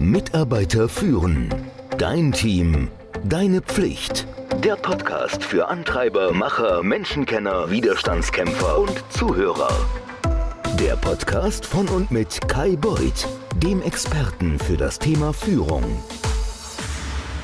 Mitarbeiter führen. Dein Team. Deine Pflicht. Der Podcast für Antreiber, Macher, Menschenkenner, Widerstandskämpfer und Zuhörer. Der Podcast von und mit Kai Beuth, dem Experten für das Thema Führung.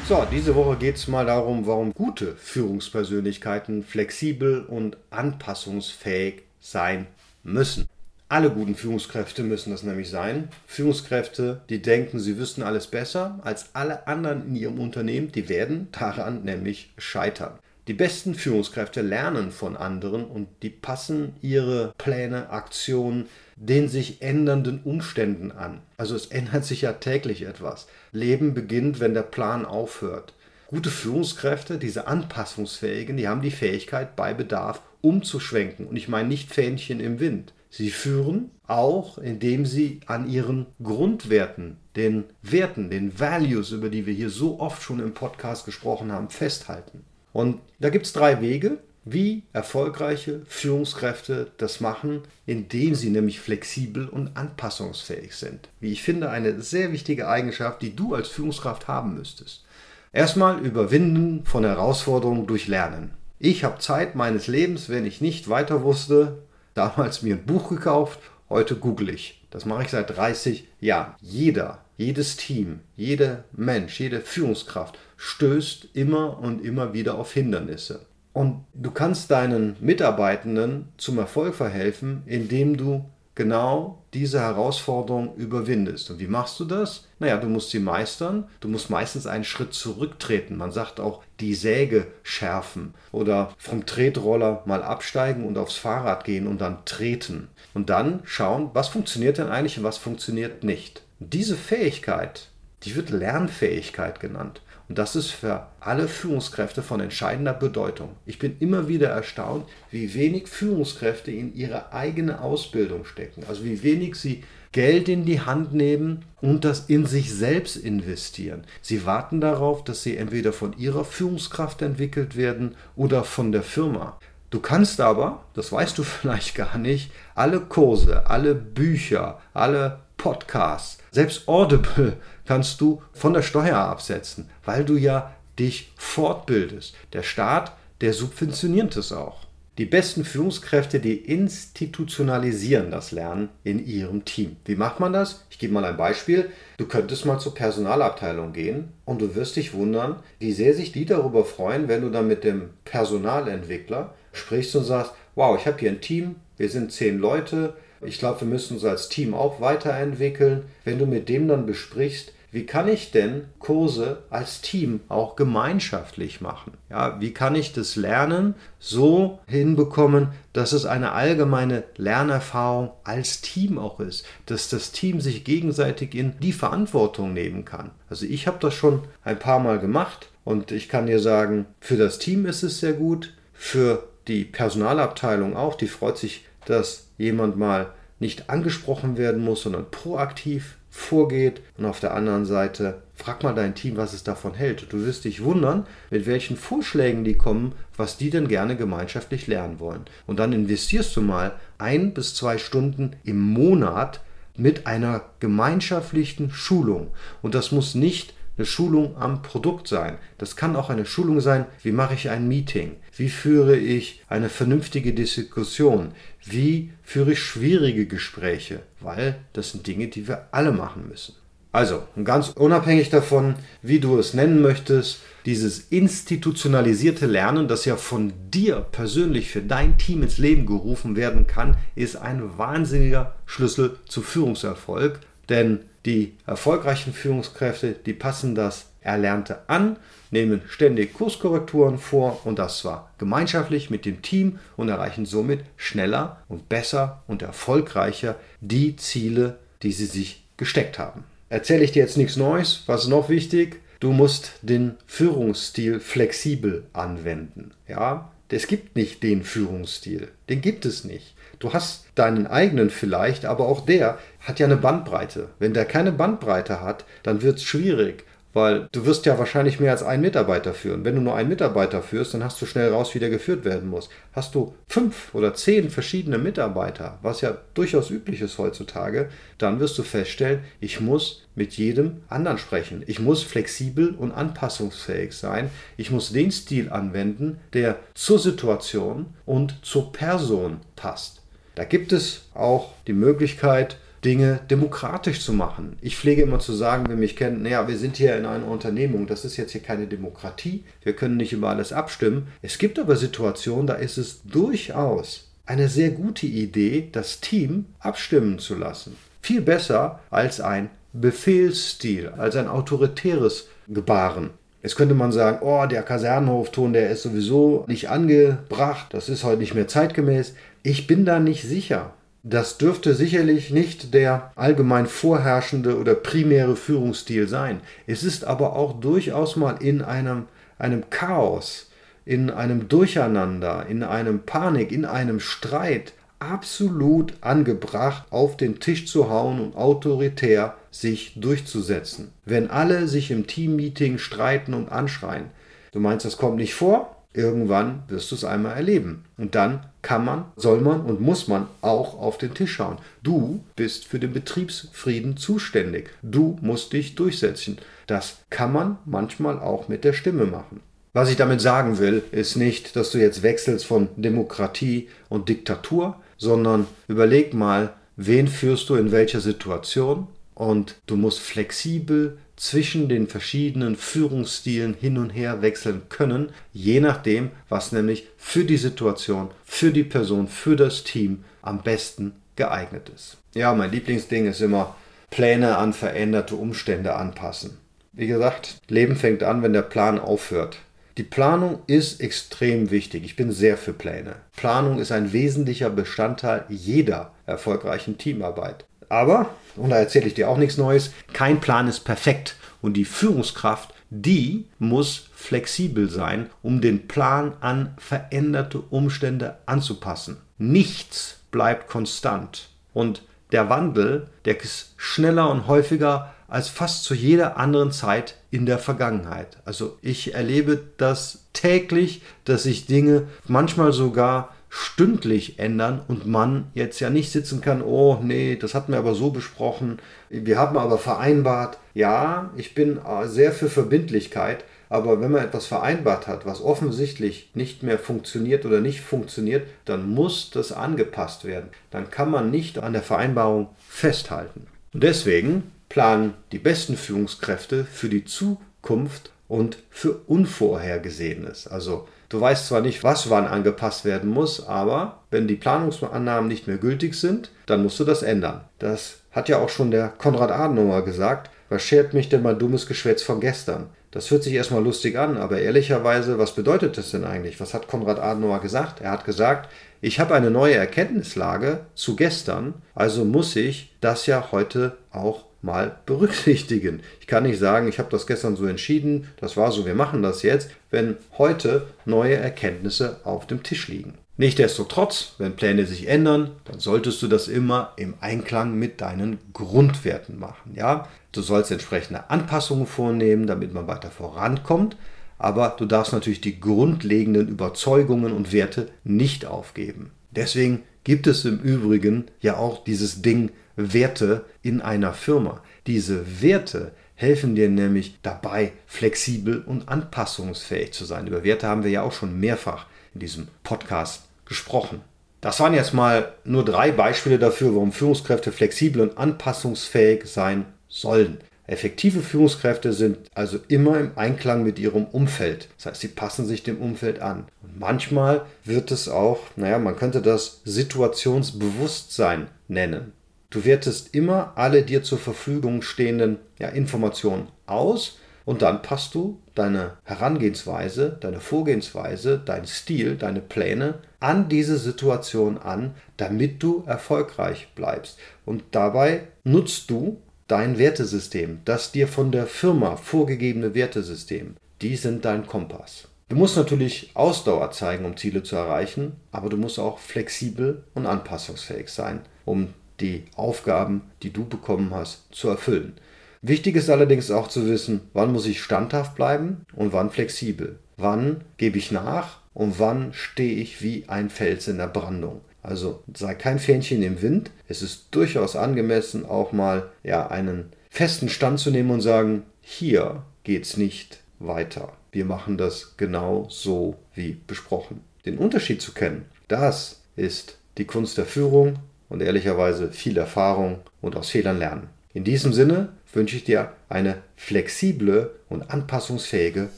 So, diese Woche geht es mal darum, warum gute Führungspersönlichkeiten flexibel und anpassungsfähig sein müssen. Alle guten Führungskräfte müssen das nämlich sein. Führungskräfte, die denken, sie wüssten alles besser als alle anderen in ihrem Unternehmen, die werden daran nämlich scheitern. Die besten Führungskräfte lernen von anderen und die passen ihre Pläne, Aktionen den sich ändernden Umständen an. Also es ändert sich ja täglich etwas. Leben beginnt, wenn der Plan aufhört. Gute Führungskräfte, diese anpassungsfähigen, die haben die Fähigkeit, bei Bedarf umzuschwenken. Und ich meine nicht Fähnchen im Wind. Sie führen auch, indem sie an ihren Grundwerten, den Werten, den Values, über die wir hier so oft schon im Podcast gesprochen haben, festhalten. Und da gibt es drei Wege, wie erfolgreiche Führungskräfte das machen, indem sie nämlich flexibel und anpassungsfähig sind. Wie ich finde, eine sehr wichtige Eigenschaft, die du als Führungskraft haben müsstest. Erstmal überwinden von Herausforderungen durch Lernen. Ich habe Zeit meines Lebens, wenn ich nicht weiter wusste, damals mir ein Buch gekauft, heute google ich. Das mache ich seit 30 Jahren. Jeder, jedes Team, jeder Mensch, jede Führungskraft stößt immer und immer wieder auf Hindernisse. Und du kannst deinen Mitarbeitenden zum Erfolg verhelfen, indem du genau diese Herausforderung überwindest. Und wie machst du das? Naja, du musst sie meistern. Du musst meistens einen Schritt zurücktreten. Man sagt auch die Säge schärfen oder vom Tretroller mal absteigen und aufs Fahrrad gehen und dann treten. Und dann schauen, was funktioniert denn eigentlich und was funktioniert nicht. Diese Fähigkeit, die wird Lernfähigkeit genannt. Und das ist für alle Führungskräfte von entscheidender Bedeutung. Ich bin immer wieder erstaunt, wie wenig Führungskräfte in ihre eigene Ausbildung stecken. Also wie wenig sie Geld in die Hand nehmen und das in sich selbst investieren. Sie warten darauf, dass sie entweder von ihrer Führungskraft entwickelt werden oder von der Firma. Du kannst aber, das weißt du vielleicht gar nicht, alle Kurse, alle Bücher, alle Podcasts, selbst Audible kannst du von der Steuer absetzen, weil du ja dich fortbildest. Der Staat, der subventioniert es auch. Die besten Führungskräfte, die institutionalisieren das Lernen in ihrem Team. Wie macht man das? Ich gebe mal ein Beispiel. Du könntest mal zur Personalabteilung gehen und du wirst dich wundern, wie sehr sich die darüber freuen, wenn du dann mit dem Personalentwickler sprichst und sagst, wow, ich habe hier ein Team, wir sind zehn Leute, ich glaube, wir müssen uns als Team auch weiterentwickeln. Wenn du mit dem dann besprichst, wie kann ich denn Kurse als Team auch gemeinschaftlich machen? Ja, wie kann ich das Lernen so hinbekommen, dass es eine allgemeine Lernerfahrung als Team auch ist, dass das Team sich gegenseitig in die Verantwortung nehmen kann. Also ich habe das schon ein paar Mal gemacht und ich kann dir sagen, für das Team ist es sehr gut, für die Personalabteilung auch, die freut sich, dass jemand mal nicht angesprochen werden muss, sondern proaktiv vorgeht. Und auf der anderen Seite, frag mal dein Team, was es davon hält. Du wirst dich wundern, mit welchen Vorschlägen die kommen, was die denn gerne gemeinschaftlich lernen wollen. Und dann investierst du mal ein bis zwei Stunden im Monat mit einer gemeinschaftlichen Schulung. Und das muss nicht eine Schulung am Produkt sein. Das kann auch eine Schulung sein, wie mache ich ein Meeting? Wie führe ich eine vernünftige Diskussion? Wie führe ich schwierige Gespräche? Weil das sind Dinge, die wir alle machen müssen. Also, ganz unabhängig davon, wie du es nennen möchtest, dieses institutionalisierte Lernen, das ja von dir persönlich für dein Team ins Leben gerufen werden kann, ist ein wahnsinniger Schlüssel zu Führungserfolg. Denn die erfolgreichen Führungskräfte, die passen das Erlernte an, nehmen ständig Kurskorrekturen vor und das zwar gemeinschaftlich mit dem Team und erreichen somit schneller und besser und erfolgreicher die Ziele, die sie sich gesteckt haben. Erzähle ich dir jetzt nichts Neues, was ist noch wichtig? Du musst den Führungsstil flexibel anwenden. Ja, es gibt nicht den Führungsstil, den gibt es nicht. Du hast deinen eigenen vielleicht, aber auch der hat ja eine Bandbreite. Wenn der keine Bandbreite hat, dann wird es schwierig, weil du wirst ja wahrscheinlich mehr als einen Mitarbeiter führen. Wenn du nur einen Mitarbeiter führst, dann hast du schnell raus, wie der geführt werden muss. Hast du fünf oder zehn verschiedene Mitarbeiter, was ja durchaus üblich ist heutzutage, dann wirst du feststellen, ich muss mit jedem anderen sprechen. Ich muss flexibel und anpassungsfähig sein. Ich muss den Stil anwenden, der zur Situation und zur Person passt. Da gibt es auch die Möglichkeit, Dinge demokratisch zu machen. Ich pflege immer zu sagen, wer mich kennt, naja, wir sind hier in einer Unternehmung, das ist jetzt hier keine Demokratie, wir können nicht über alles abstimmen. Es gibt aber Situationen, da ist es durchaus eine sehr gute Idee, das Team abstimmen zu lassen. Viel besser als ein Befehlsstil, als ein autoritäres Gebaren. Jetzt könnte man sagen, oh, der Kasernenhofton, der ist sowieso nicht angebracht, das ist heute nicht mehr zeitgemäß. Ich bin da nicht sicher. Das dürfte sicherlich nicht der allgemein vorherrschende oder primäre Führungsstil sein. Es ist aber auch durchaus mal in einem, einem Chaos, in einem Durcheinander, in einem Panik, in einem Streit absolut angebracht, auf den Tisch zu hauen und autoritär sich durchzusetzen. Wenn alle sich im Teammeeting streiten und anschreien, du meinst, das kommt nicht vor? Irgendwann wirst du es einmal erleben. Und dann kann man, soll man und muss man auch auf den Tisch schauen. Du bist für den Betriebsfrieden zuständig. Du musst dich durchsetzen. Das kann man manchmal auch mit der Stimme machen. Was ich damit sagen will, ist nicht, dass du jetzt wechselst von Demokratie und Diktatur, sondern überleg mal, wen führst du in welcher Situation und du musst flexibel zwischen den verschiedenen Führungsstilen hin und her wechseln können, je nachdem, was nämlich für die Situation, für die Person, für das Team am besten geeignet ist. Ja, mein Lieblingsding ist immer Pläne an veränderte Umstände anpassen. Wie gesagt, Leben fängt an, wenn der Plan aufhört. Die Planung ist extrem wichtig. Ich bin sehr für Pläne. Planung ist ein wesentlicher Bestandteil jeder erfolgreichen Teamarbeit. Aber, und da erzähle ich dir auch nichts Neues, kein Plan ist perfekt. Und die Führungskraft, die muss flexibel sein, um den Plan an veränderte Umstände anzupassen. Nichts bleibt konstant. Und der Wandel, der ist schneller und häufiger als fast zu jeder anderen Zeit in der Vergangenheit. Also ich erlebe das täglich, dass sich Dinge manchmal sogar stündlich ändern und man jetzt ja nicht sitzen kann, oh nee, das hatten wir aber so besprochen, wir haben aber vereinbart, ja, ich bin äh, sehr für Verbindlichkeit, aber wenn man etwas vereinbart hat, was offensichtlich nicht mehr funktioniert oder nicht funktioniert, dann muss das angepasst werden. Dann kann man nicht an der Vereinbarung festhalten. Und deswegen planen die besten Führungskräfte für die Zukunft und für Unvorhergesehenes. Also du weißt zwar nicht, was wann angepasst werden muss, aber wenn die Planungsannahmen nicht mehr gültig sind, dann musst du das ändern. Das hat ja auch schon der Konrad Adenauer gesagt. Was schert mich denn mal dummes Geschwätz von gestern? Das hört sich erstmal lustig an, aber ehrlicherweise, was bedeutet das denn eigentlich? Was hat Konrad Adenauer gesagt? Er hat gesagt, ich habe eine neue Erkenntnislage zu gestern, also muss ich das ja heute auch mal berücksichtigen. Ich kann nicht sagen, ich habe das gestern so entschieden, das war so, wir machen das jetzt, wenn heute neue Erkenntnisse auf dem Tisch liegen. Nichtsdestotrotz, wenn Pläne sich ändern, dann solltest du das immer im Einklang mit deinen Grundwerten machen. Ja, du sollst entsprechende Anpassungen vornehmen, damit man weiter vorankommt, aber du darfst natürlich die grundlegenden Überzeugungen und Werte nicht aufgeben. Deswegen gibt es im Übrigen ja auch dieses Ding Werte in einer Firma. Diese Werte helfen dir nämlich dabei, flexibel und anpassungsfähig zu sein. Über Werte haben wir ja auch schon mehrfach in diesem Podcast gesprochen. Das waren jetzt mal nur drei Beispiele dafür, warum Führungskräfte flexibel und anpassungsfähig sein sollen. Effektive Führungskräfte sind also immer im Einklang mit ihrem Umfeld. Das heißt, sie passen sich dem Umfeld an. Und manchmal wird es auch, naja, man könnte das Situationsbewusstsein nennen. Du wertest immer alle dir zur Verfügung stehenden ja, Informationen aus und dann passt du deine Herangehensweise, deine Vorgehensweise, deinen Stil, deine Pläne an diese Situation an, damit du erfolgreich bleibst. Und dabei nutzt du dein Wertesystem, das dir von der Firma vorgegebene Wertesystem. Die sind dein Kompass. Du musst natürlich Ausdauer zeigen, um Ziele zu erreichen, aber du musst auch flexibel und anpassungsfähig sein, um die Aufgaben, die du bekommen hast, zu erfüllen. Wichtig ist allerdings auch zu wissen, wann muss ich standhaft bleiben und wann flexibel. Wann gebe ich nach und wann stehe ich wie ein Fels in der Brandung. Also sei kein Fähnchen im Wind. Es ist durchaus angemessen, auch mal ja, einen festen Stand zu nehmen und sagen, hier geht's nicht weiter. Wir machen das genau so wie besprochen. Den Unterschied zu kennen, das ist die Kunst der Führung und ehrlicherweise viel Erfahrung und aus Fehlern lernen. In diesem Sinne wünsche ich dir eine flexible und anpassungsfähige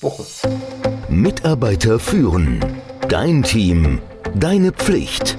Woche. Mitarbeiter führen. Dein Team. Deine Pflicht.